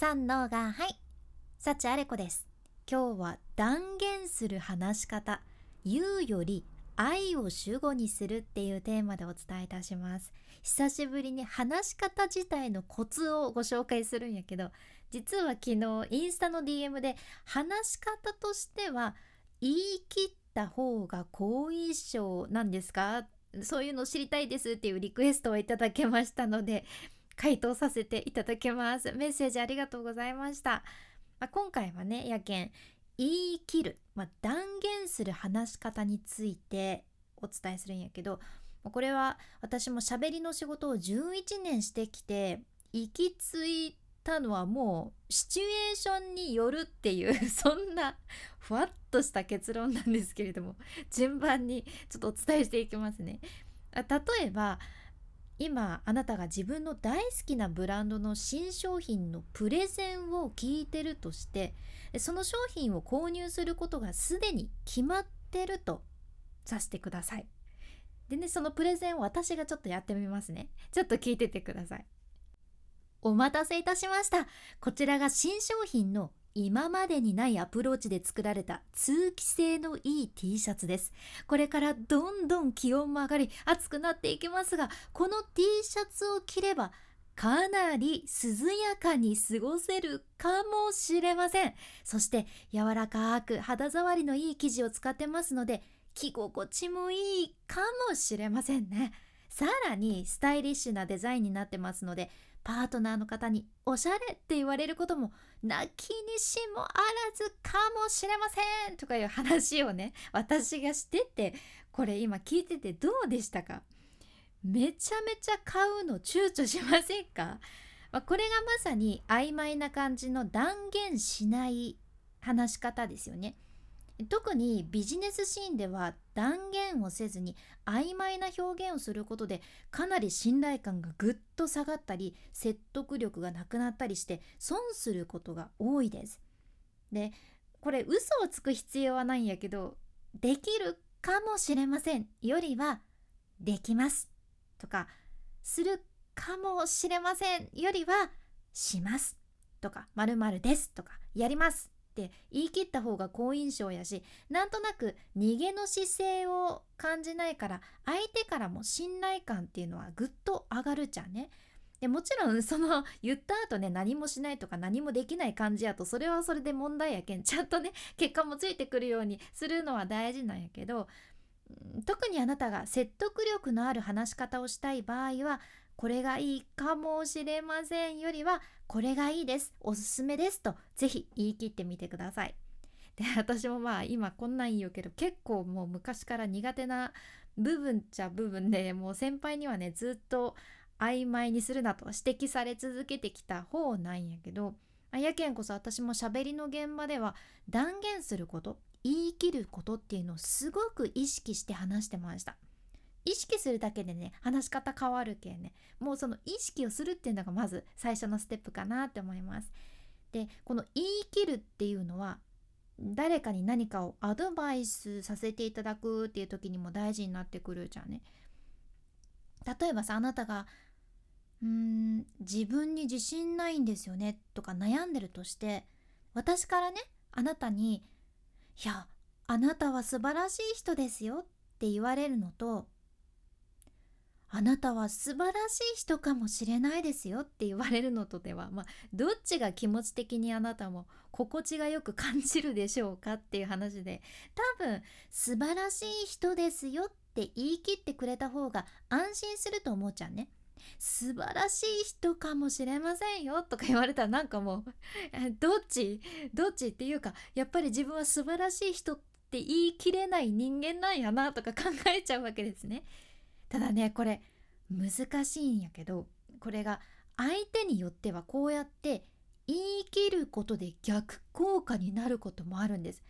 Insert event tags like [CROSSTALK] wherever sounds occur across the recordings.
三のがはい。幸あれ子です。今日は断言する話し方。言うより愛を主語にするっていうテーマでお伝えいたします。久しぶりに話し方自体のコツをご紹介するんやけど実は昨日インスタの DM で話し方としては言い切った方が好印象なんですか？そういうの知りたいですっていうリクエストをいただけましたので回答させていただきますメッセージありがとうございました、まあ、今回はねやけん言い切る、まあ、断言する話し方についてお伝えするんやけどこれは私も喋りの仕事を11年してきて行き着いたのはもうシチュエーションによるっていう [LAUGHS] そんなふわっとした結論なんですけれども順番にちょっとお伝えしていきますね。例えば今あなたが自分の大好きなブランドの新商品のプレゼンを聞いてるとしてその商品を購入することがすでに決まってるとさせてください。でねそのプレゼンを私がちょっとやってみますね。ちょっと聞いててください。お待たせいたしました。こちらが新商品の今までにないアプローチで作られた通気性のいい T シャツです。これからどんどん気温も上がり暑くなっていきますが、この T シャツを着ればかなり涼やかに過ごせるかもしれません。そして柔らかく肌触りのいい生地を使ってますので、着心地もいいかもしれませんね。さらにスタイリッシュなデザインになってますのでパートナーの方におしゃれって言われることも泣きにしもあらずかもしれませんとかいう話をね私がしててこれ今聞いててどうでしたか？めちゃめちゃ買うの躊躇しませんか、[LAUGHS] まあ、これがまさに曖昧な感じの断言しない話し方ですよね。特にビジネスシーンでは断言をせずに曖昧な表現をすることでかなり信頼感がぐっと下がったり説得力がなくなったりして損することが多いです。でこれ嘘をつく必要はないんやけどできるかもしれませんよりはできますとかするかもしれませんよりはしますとかまるですとかやりますって言い切った方が好印象やしなんとなく逃げの姿勢を感じないから相手からも信頼感っていうのはぐっと上がるじゃんね。でもちろん [LAUGHS] その言った後ね何もしないとか何もできない感じやとそれはそれで問題やけんちゃんとね結果もついてくるようにするのは大事なんやけど特にあなたが説得力のある話し方をしたい場合はこれがいいかもしれませんよりはこれがいいですおすすめですとぜひ言い切ってみてください。[LAUGHS] で私もまあ今こんなん言うけど結構もう昔から苦手な部分っちゃ部分でもう先輩にはねずっと曖昧にするなと指摘され続けてきた方なんやけどやけんこそ私も喋りの現場では断言すること言い切ることっていうのをすごく意識して話してました。意識するだけでね話し方変わるけんねもうその意識をするっていうのがまず最初のステップかなって思います。でこの言い切るっていうのは誰かに何かをアドバイスさせていただくっていう時にも大事になってくるじゃんね。例えばさあなたがうーん自分に自信ないんですよねとか悩んでるとして私からねあなたに「いやあなたは素晴らしい人ですよ」って言われるのとあなたは素晴らしい人かもしれないですよって言われるのとでは、まあ、どっちが気持ち的にあなたも心地がよく感じるでしょうかっていう話で多分素晴らしい人ですよって言い切ってくれた方が安心すると思うじゃんね。素晴らしい人かもしれませんよとか言われたらなんかもうどっち？どっちっていうかやっぱり自分は素晴らしい人って言い切れない人間なんやなとか考えちゃうわけですね。ただねこれ難しいんやけどこれが相手によってはこうやって言い切ることで逆効果になることもあるんです。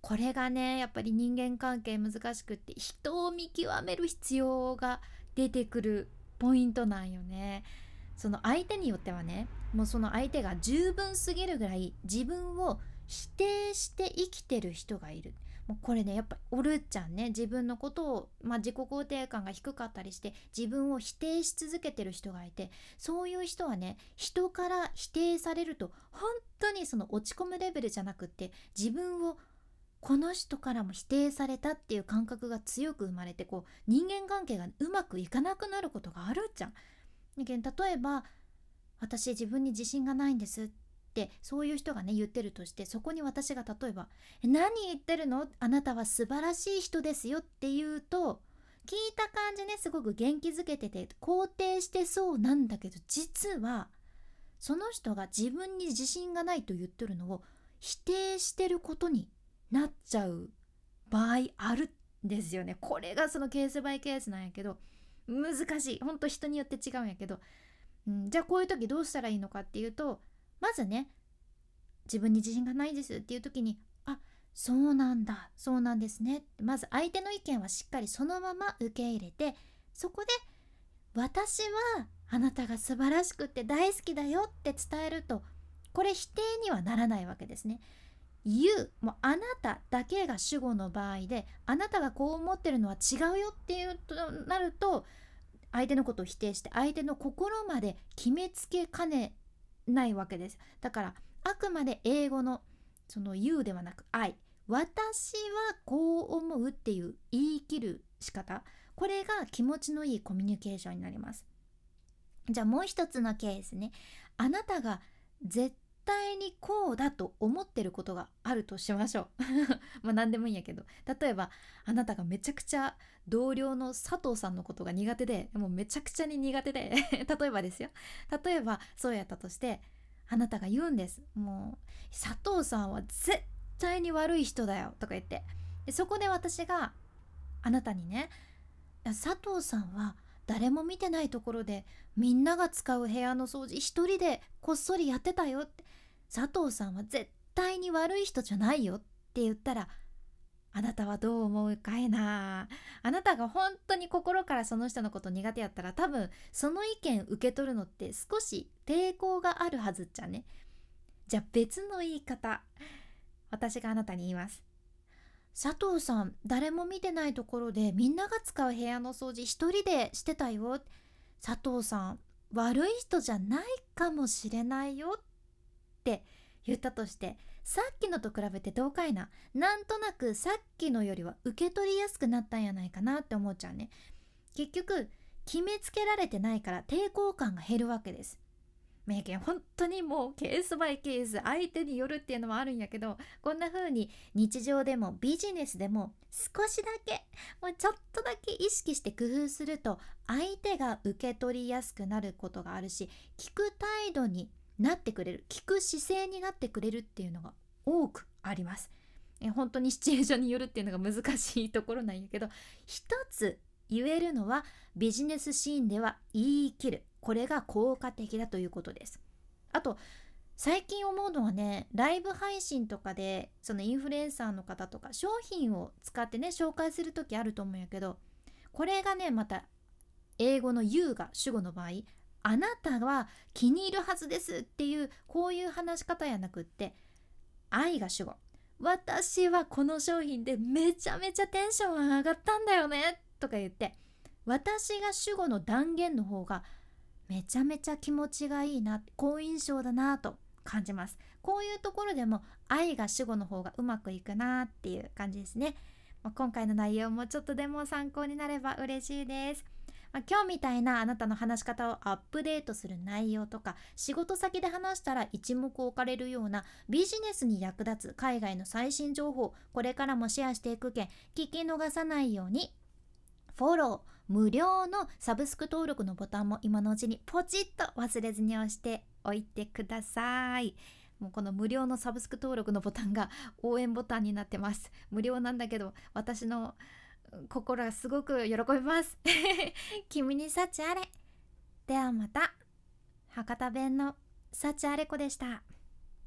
これがねやっぱり人間関係難しくって人を見極める必要が出てくるポイントなんよね。その相手によってはねもうその相手が十分すぎるぐらい自分を否定して生きてる人がいるもうこれねやっぱおるちゃんね自分のことを、まあ、自己肯定感が低かったりして自分を否定し続けてる人がいてそういう人はね人から否定されると本当にその落ち込むレベルじゃなくって自分をこの人からも否定されたっていう感覚が強く生まれてこう人間関係がうまくいかなくなることがあるっちゃん。例えば私自分に自信がないんですってそういう人がね言ってるとしてそこに私が例えば「何言ってるの？あなたは素晴らしい人ですよ」って言うと聞いた感じねすごく元気づけてて肯定してそうなんだけど実はその人が自分に自信がないと言ってるのを否定してることになっちゃう場合あるんですよね。これがそのケースバイケースなんやけど難しい。ほんと人によって違うんやけど、うん、じゃあこういう時どうしたらいいのかっていうとまずね自分に自信がないですっていう時にあそうなんだそうなんですねまず相手の意見はしっかりそのまま受け入れてそこで私はあなたが素晴らしくって大好きだよって伝えるとこれ否定にはならないわけですね。言うもうあなただけが主語の場合であなたがこう思ってるのは違うよっていうとなると相手のことを否定して相手の心まで決めつけかねないわけです。だからあくまで英語のその You ではなく I 私はこう思うっていう言い切る仕方。これが気持ちのいいコミュニケーションになります。じゃあもう一つのケースね。あなたが絶対にこうだと思ってることがあるとしましょう。[LAUGHS] まあ何でもいいんやけど。例えばあなたがめちゃくちゃ同僚の佐藤さんのことが苦手でもうめちゃくちゃに苦手で。[LAUGHS] 例えばですよ。例えばそうやったとしてあなたが言うんです。もう佐藤さんは絶対に悪い人だよ。とか言って。でそこで私があなたにね佐藤さんは誰も見てないところでみんなが使う部屋の掃除一人でこっそりやってたよって佐藤さんは絶対に悪い人じゃないよって言ったらあなたはどう思うかいなあなたが本当に心からその人のこと苦手やったら多分その意見受け取るのって少し抵抗があるはずっちゃねじゃあ別の言い方私があなたに言います佐藤さん誰も見てないところでみんなが使う部屋の掃除一人でしてたよ佐藤さん悪い人じゃないかもしれないよって言ったとしてさっきのと比べてどうかいな。なんとなくさっきのよりは受け取りやすくなったんやないかなって思っちゃうね。結局決めつけられてないから抵抗感が減るわけです。名言本当にもうケースバイケース相手によるっていうのもあるんやけどこんな風に日常でもビジネスでも少しだけもうちょっとだけ意識して工夫すると相手が受け取りやすくなることがあるし聞く態度になってくれる聞く姿勢になってくれるっていうのが多くあります。え本当にシチュエーションによるっていうのが難しいところなんやけど一つ言えるのはビジネスシーンでは言い切る。これが効果的だということです。あと最近思うのはねライブ配信とかでそのインフルエンサーの方とか商品を使ってね紹介する時あると思うんやけどこれがねまた英語の U が主語の場合あなたは気に入るはずですっていうこういう話し方やなくって愛が主語。私はこの商品でめちゃめちゃテンション上がったんだよねとか言って私が主語の断言の方がめちゃめちゃ気持ちがいいな好印象だなと感じます。こういうところでも愛が主語の方がうまくいくなっていう感じですね、ま、今回の内容もちょっとでも参考になれば嬉しいです。まあ、今日みたいなあなたの話し方をアップデートする内容とか仕事先で話したら一目置かれるようなビジネスに役立つ海外の最新情報これからもシェアしていくけん聞き逃さないようにフォロー無料のサブスク登録のボタンも今のうちにポチッと忘れずに押しておいてください。もうこの無料のサブスク登録のボタンが応援ボタンになってます。無料なんだけど私の心がすごく喜びます。[LAUGHS] 君に幸あれ。ではまた。博多弁の幸あれ子でした。